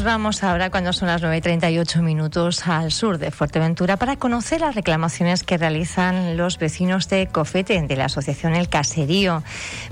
nos vamos ahora, cuando son las 9.38 minutos, al sur de Fuerteventura para conocer las reclamaciones que realizan los vecinos de Cofete, de la Asociación El Caserío.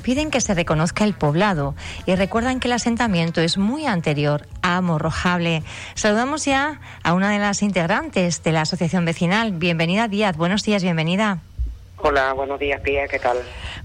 Piden que se reconozca el poblado y recuerdan que el asentamiento es muy anterior a Morrojable. Saludamos ya a una de las integrantes de la Asociación Vecinal. Bienvenida, Díaz. Buenos días, bienvenida. Hola, buenos días, Pía, ¿qué tal?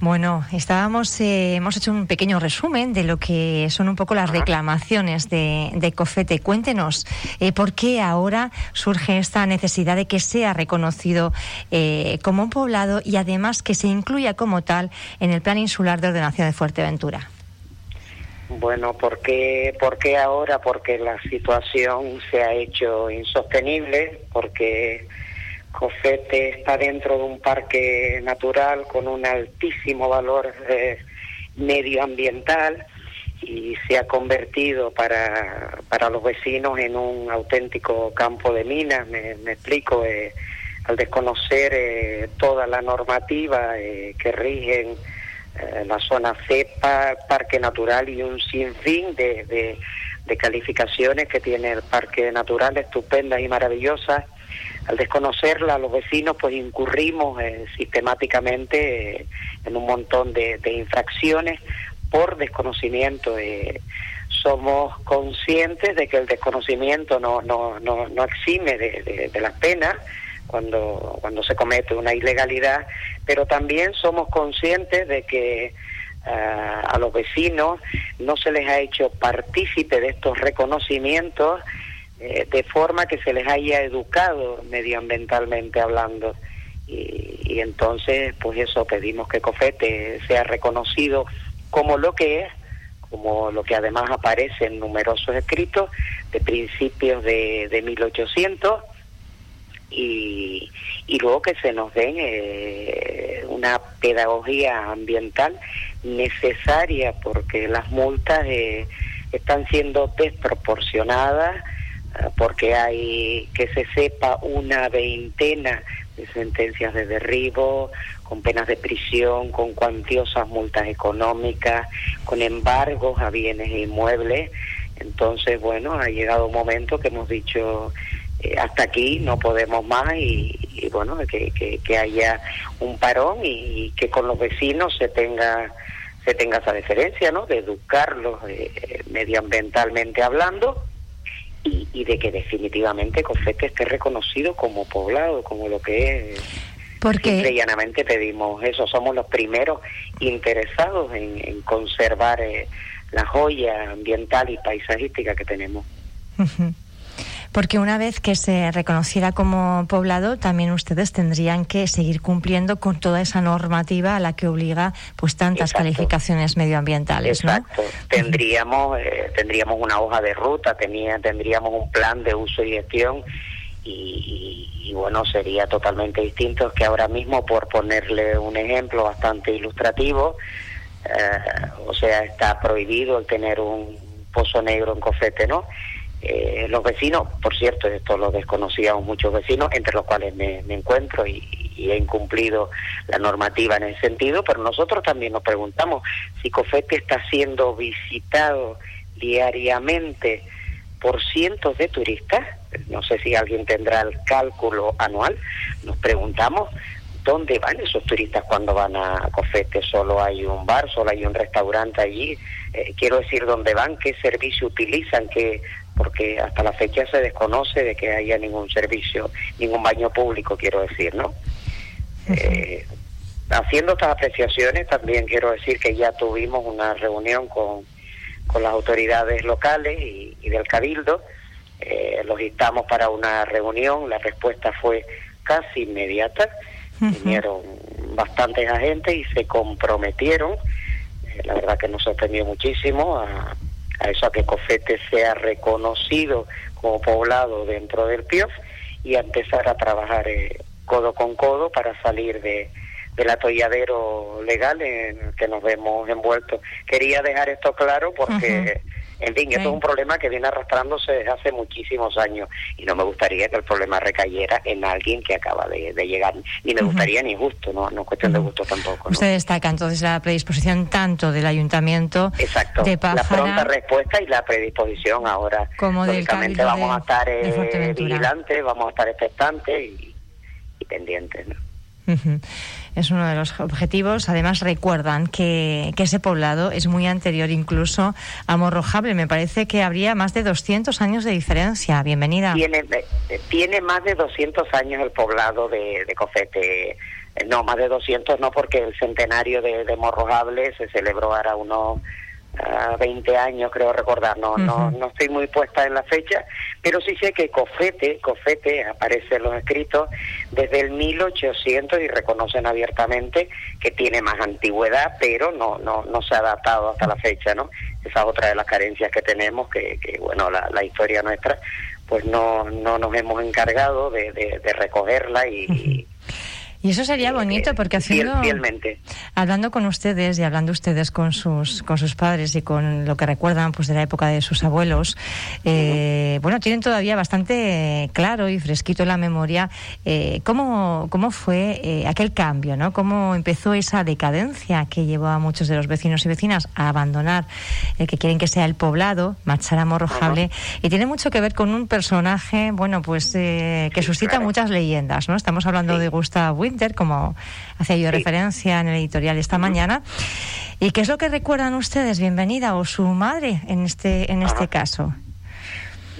Bueno, estábamos, eh, hemos hecho un pequeño resumen de lo que son un poco las reclamaciones de, COFETE. Cuéntenos, eh, ¿por qué ahora surge esta necesidad de que sea reconocido eh, como un poblado y además que se incluya como tal en el Plan Insular de Ordenación de Fuerteventura? Bueno, ¿por qué, ¿por qué ahora? Porque la situación se ha hecho insostenible, porque Cofete está dentro de un parque natural con un altísimo valor eh, medioambiental y se ha convertido para, para los vecinos en un auténtico campo de minas, me, explico, eh, al desconocer eh, toda la normativa que rigen la zona CEPA, parque natural y un sinfín de, de, de calificaciones que tiene el parque natural, estupendas y maravillosas al desconocerla los vecinos pues incurrimos eh, sistemáticamente eh, en un montón de, infracciones por desconocimiento. Eh, somos conscientes de que el desconocimiento no, no, no, no exime de, las penas cuando, cuando se comete una ilegalidad, pero también somos conscientes de que a los vecinos no se les ha hecho partícipe de estos reconocimientos eh, de forma que se les haya educado medioambientalmente hablando. Y, entonces, pues eso, pedimos que COFETE sea reconocido como lo que es, como lo que además aparece en numerosos escritos de principios de, de 1800, y, y luego que se nos den eh, una pedagogía ambiental necesaria porque las multas eh, están siendo desproporcionadas porque hay que se sepa una veintena de sentencias de derribo, con penas de prisión, con cuantiosas multas económicas, con embargos a bienes e inmuebles. Entonces, bueno, ha llegado un momento que hemos dicho eh, hasta aquí no podemos más y, bueno, que, haya un parón y, que con los vecinos se tenga se tenga esa diferencia, ¿no? De educarlos eh, medioambientalmente hablando y, de que definitivamente Cofete esté reconocido como poblado, como lo que es. Porque llanamente pedimos eso, somos los primeros interesados en, conservar eh, la joya ambiental y paisajística que tenemos porque una vez que se reconociera como poblado, también ustedes tendrían que seguir cumpliendo con toda esa normativa a la que obliga pues tantas calificaciones medioambientales, Exacto. Tendríamos eh, tendríamos una hoja de ruta, tenía, tendríamos un plan de uso y gestión y, bueno, sería totalmente distinto que ahora mismo, por ponerle un ejemplo bastante ilustrativo, eh, o sea, está prohibido el tener un pozo negro en cofete, ¿no? Eh, los vecinos, por cierto, esto lo desconocíamos muchos vecinos, entre los cuales me, encuentro y, he incumplido la normativa en ese sentido, pero nosotros también nos preguntamos si Cofete está siendo visitado diariamente por cientos de turistas, no sé si alguien tendrá el cálculo anual, nos preguntamos dónde van esos turistas cuando van a Cofete, solo hay un bar, solo hay un restaurante allí, eh, quiero decir dónde van, qué servicio utilizan, qué porque hasta la fecha se desconoce de que haya ningún servicio, ningún baño público, quiero decir, ¿no? Eh, haciendo estas apreciaciones, también quiero decir que ya tuvimos una reunión con, con las autoridades locales y, del Cabildo, eh, los instamos para una reunión, la respuesta fue casi inmediata, vinieron bastantes agentes y se comprometieron, eh, la verdad que nos sorprendió muchísimo a a eso a que Cofete sea reconocido como poblado dentro del PIOF y a empezar a trabajar eh, codo con codo para salir de, del atolladero legal en el que nos vemos envueltos. Quería dejar esto claro porque En fin, esto es un problema que viene arrastrándose desde hace muchísimos años y no me gustaría que el problema recayera en alguien que acaba de, llegar. Ni me gustaría ni justo, ¿no? No es cuestión de gusto tampoco. Usted destaca entonces la predisposición tanto del ayuntamiento Exacto, de la pronta respuesta y la predisposición ahora. Como Lógicamente vamos a estar eh, vigilantes, vamos a estar expectantes y, y pendientes, ¿no? Es uno de los objetivos. Además, recuerdan que, que, ese poblado es muy anterior incluso a Morrojable. Me parece que habría más de 200 años de diferencia. Bienvenida. Tiene, más de 200 años el poblado de, Cofete. No, más de 200 no, porque el centenario de, de Morrojable se celebró ahora unos 20 años, creo recordar, no, no, no estoy muy puesta en la fecha, pero sí sé que Cofete, Cofete aparece en los escritos desde el 1800 y reconocen abiertamente que tiene más antigüedad, pero no, no, no se ha adaptado hasta la fecha, ¿no? Esa es otra de las carencias que tenemos, que, que bueno, la, la historia nuestra, pues no, no nos hemos encargado de, de, recogerla y y eso sería bonito porque haciendo hablando con ustedes y hablando ustedes con sus con sus padres y con lo que recuerdan pues de la época de sus abuelos, eh, bueno tienen todavía bastante claro y fresquito en la memoria eh, cómo cómo fue eh, aquel cambio, ¿no? Cómo empezó esa decadencia que llevó a muchos de los vecinos y vecinas a abandonar el que quieren que sea el poblado, marchar a Morrojable y tiene mucho que ver con un personaje, bueno pues que suscita muchas leyendas, ¿no? Estamos hablando de Como hacía yo referencia en el editorial esta mañana. ¿Y qué es lo que recuerdan ustedes, bienvenida, o su madre en este, en este caso?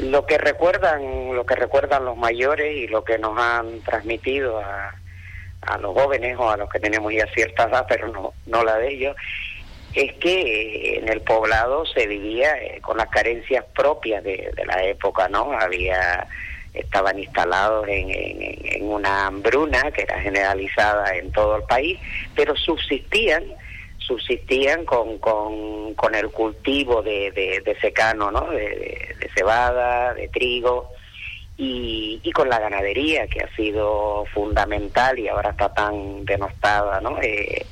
Lo que recuerdan, lo que recuerdan los mayores y lo que nos han transmitido a, a los jóvenes o a los que tenemos ya cierta edad, pero no, no la de ellos, es que en el poblado se vivía eh, con las carencias propias de, de la época, ¿no? Había estaban instalados en, en, una hambruna que era generalizada en todo el país, pero subsistían subsistían con, con, con el cultivo de, de, secano, ¿no? De, cebada, de trigo, y, y, con la ganadería, que ha sido fundamental y ahora está tan denostada, ¿no? Eh,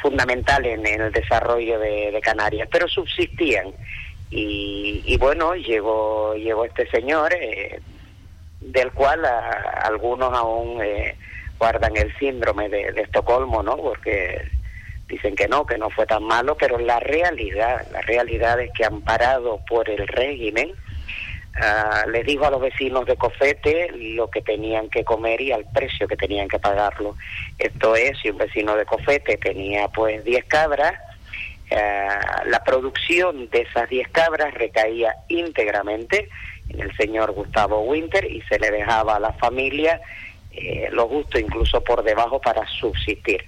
fundamental en, el desarrollo de, Canarias, pero subsistían. Y, y bueno, llegó, llegó este señor, eh, del cual algunos aún eh, guardan el síndrome de, Estocolmo, ¿no? Porque dicen que no, que no fue tan malo, pero la realidad, la realidad es que amparado por el régimen, uh, les dijo a los vecinos de Cofete lo que tenían que comer y al precio que tenían que pagarlo. Esto es, si un vecino de Cofete tenía pues 10 cabras, uh, la producción de esas 10 cabras recaía íntegramente en el señor Gustavo Winter y se le dejaba a la familia eh, los gustos incluso por debajo para subsistir.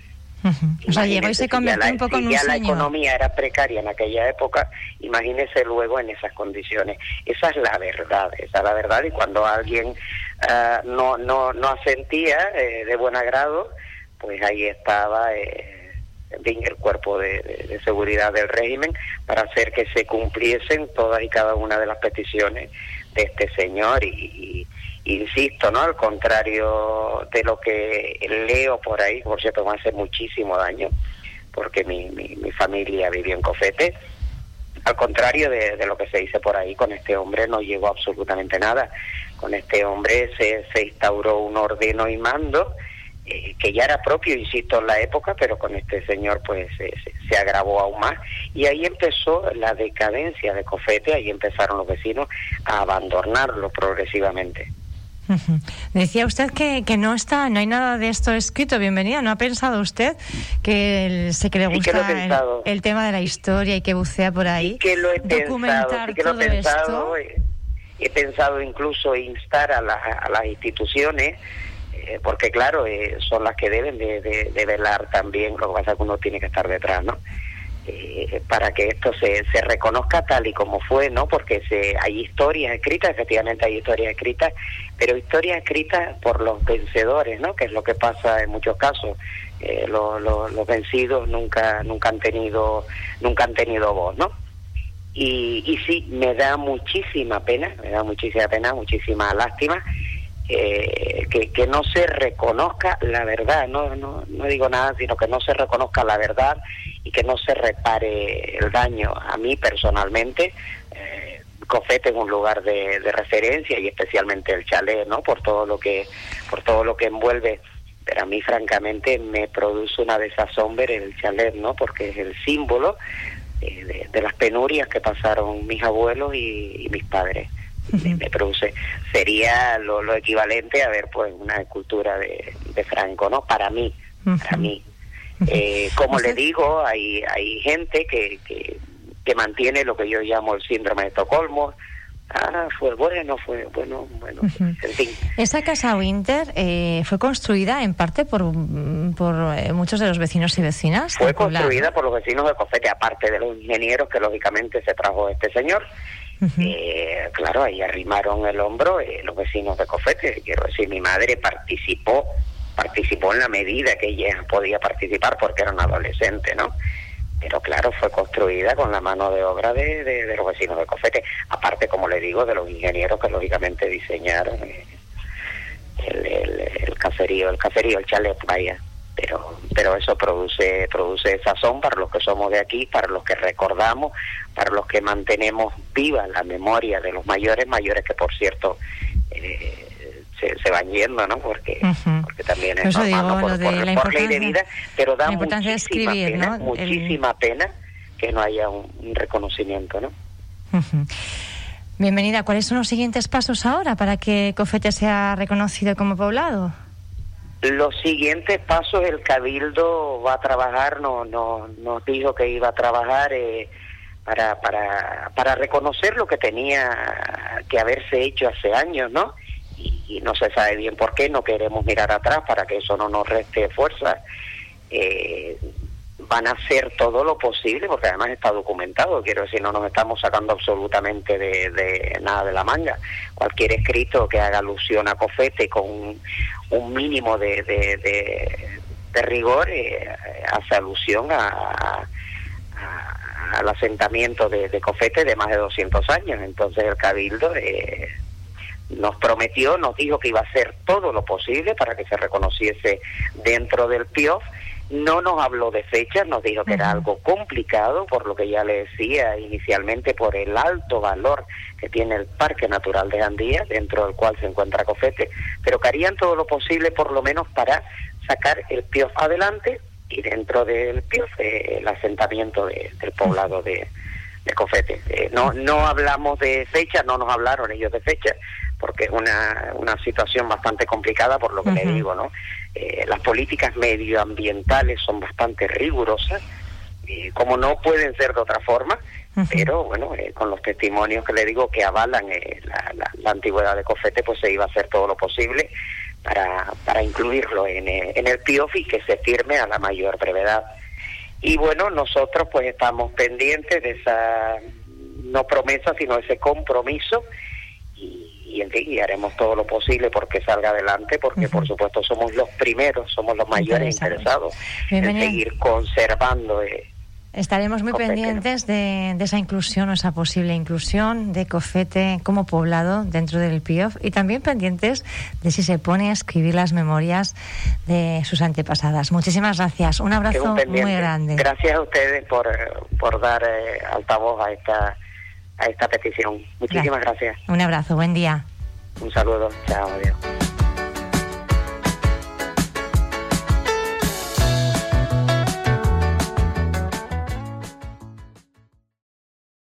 O sea, llegó y se convirtió un poco en un ya la economía era precaria en aquella época, imagínese luego en esas condiciones. Esa es la verdad, esa es la verdad. Y cuando alguien uh, no, no, no asentía eh, de buen agrado, pues ahí estaba eh, el cuerpo de, de, seguridad del régimen para hacer que se cumpliesen todas y cada una de las peticiones de este señor y, insisto, ¿no? Al contrario de lo que leo por ahí, por cierto, me hace muchísimo daño porque mi, mi, familia vivió en Cofete. Al contrario de, de, lo que se dice por ahí, con este hombre no llegó absolutamente nada. Con este hombre se, se instauró un ordeno y mando eh, que ya era propio, insisto, en la época, pero con este señor pues se, agravó aún más. Y ahí empezó la decadencia de Cofete, ahí empezaron los vecinos a abandonarlo progresivamente. Decía usted que, que, no está, no hay nada de esto escrito. Bienvenida. ¿No ha pensado usted que sé que le gusta el, tema de la historia y que bucea por ahí? que lo he documentar todo esto. He pensado incluso instar a, a las instituciones eh, porque claro, eh, son las que deben de, velar también, lo que pasa es que uno tiene que estar detrás, ¿no? Eh, para que esto se, se reconozca tal y como fue, ¿no? Porque se, hay historias escritas, efectivamente hay historias escritas, pero historias escritas por los vencedores, ¿no? Que es lo que pasa en muchos casos. los vencidos nunca nunca han tenido nunca han tenido voz, ¿no? Y, y sí, me da muchísima pena, me da muchísima pena, muchísima lástima eh, que, no se reconozca la verdad, no, no, no digo nada, sino que no se reconozca la verdad y que no se repare el daño. A mí personalmente, eh, es un lugar de, referencia y especialmente el chalet, ¿no? Por todo lo que, por todo lo que envuelve. Pero a mí, francamente, me produce una desazón el chalet, ¿no? Porque es el símbolo de, las penurias que pasaron mis abuelos y, mis padres. Me, produce sería lo, equivalente a ver pues una escultura de, de Franco no para mí para mí eh, como le digo, hay, hay gente que, que, mantiene lo que yo llamo el síndrome de Estocolmo. Ah, fue bueno, fue bueno, bueno, en fin. Esa casa Winter eh, fue construida en parte por, por eh, muchos de los vecinos y vecinas. Fue construida por los vecinos de Cofete, aparte de los ingenieros que lógicamente se trajo este señor. Eh, claro, ahí arrimaron el hombro eh, los vecinos de Cofete. Quiero decir, mi madre participó participó en la medida que ella podía participar porque era una adolescente, ¿no? Pero claro, fue construida con la mano de obra de, de, los vecinos de Cofete, aparte, como le digo, de los ingenieros que lógicamente diseñaron eh, el, el, caserío, el caserío, el chalet, vaya. Pero, pero eso produce, produce sazón para los que somos de aquí, para los que recordamos, para los que mantenemos viva la memoria de los mayores, mayores que por cierto eh, se, van yendo, ¿no? Porque, porque también es normal, Por, ley de vida, pero da muchísima, pena, muchísima pena que no haya un, reconocimiento, ¿no? Bienvenida. ¿Cuáles son los siguientes pasos ahora para que Cofete sea reconocido como poblado? Los siguientes pasos, el Cabildo va a trabajar, no, no, nos dijo que iba a trabajar eh, para, para, para reconocer lo que tenía que haberse hecho hace años, ¿no? y, no se sabe bien por qué, no queremos mirar atrás para que eso no nos reste fuerza. Eh, van a hacer todo lo posible, porque además está documentado, quiero decir, no nos estamos sacando absolutamente de, nada de la manga. Cualquier escrito que haga alusión a Cofete con un, mínimo de, rigor eh, hace alusión a, al asentamiento de, Cofete de más de 200 años. Entonces el Cabildo... Eh, nos prometió, nos dijo que iba a hacer todo lo posible para que se reconociese dentro del PIOF. No nos habló de fechas, nos dijo que era algo complicado, por lo que ya le decía inicialmente, por el alto valor que tiene el Parque Natural de Andía, dentro del cual se encuentra Cofete, pero que harían todo lo posible por lo menos para sacar el PIOF adelante y dentro del PIOF eh, el asentamiento del poblado de, de Cofete. Eh, no, no hablamos de fecha, no nos hablaron ellos de fecha, porque es una, una situación bastante complicada por lo que le digo, ¿no? Eh, las políticas medioambientales son bastante rigurosas, eh, como no pueden ser de otra forma, pero bueno, eh, con los testimonios que le digo que avalan la, la, antigüedad de Cofete, pues se iba a hacer todo lo posible para, para incluirlo en, en el PIOF y que se firme a la mayor brevedad. Y bueno, nosotros pues estamos pendientes de esa, no promesa, sino ese compromiso y, haremos todo lo posible porque salga adelante, porque por supuesto somos los primeros, somos los mayores interesados en seguir conservando. Eh, Estaremos muy pendientes de, esa inclusión o esa posible inclusión de Cofete como poblado dentro del PIOF y también pendientes de si se pone a escribir las memorias de sus antepasadas. Muchísimas gracias. Un abrazo muy grande. Gracias a ustedes por, por dar eh, altavoz a esta a esta petición. Muchísimas gracias. Un abrazo, buen día. Un saludo, chao, adiós.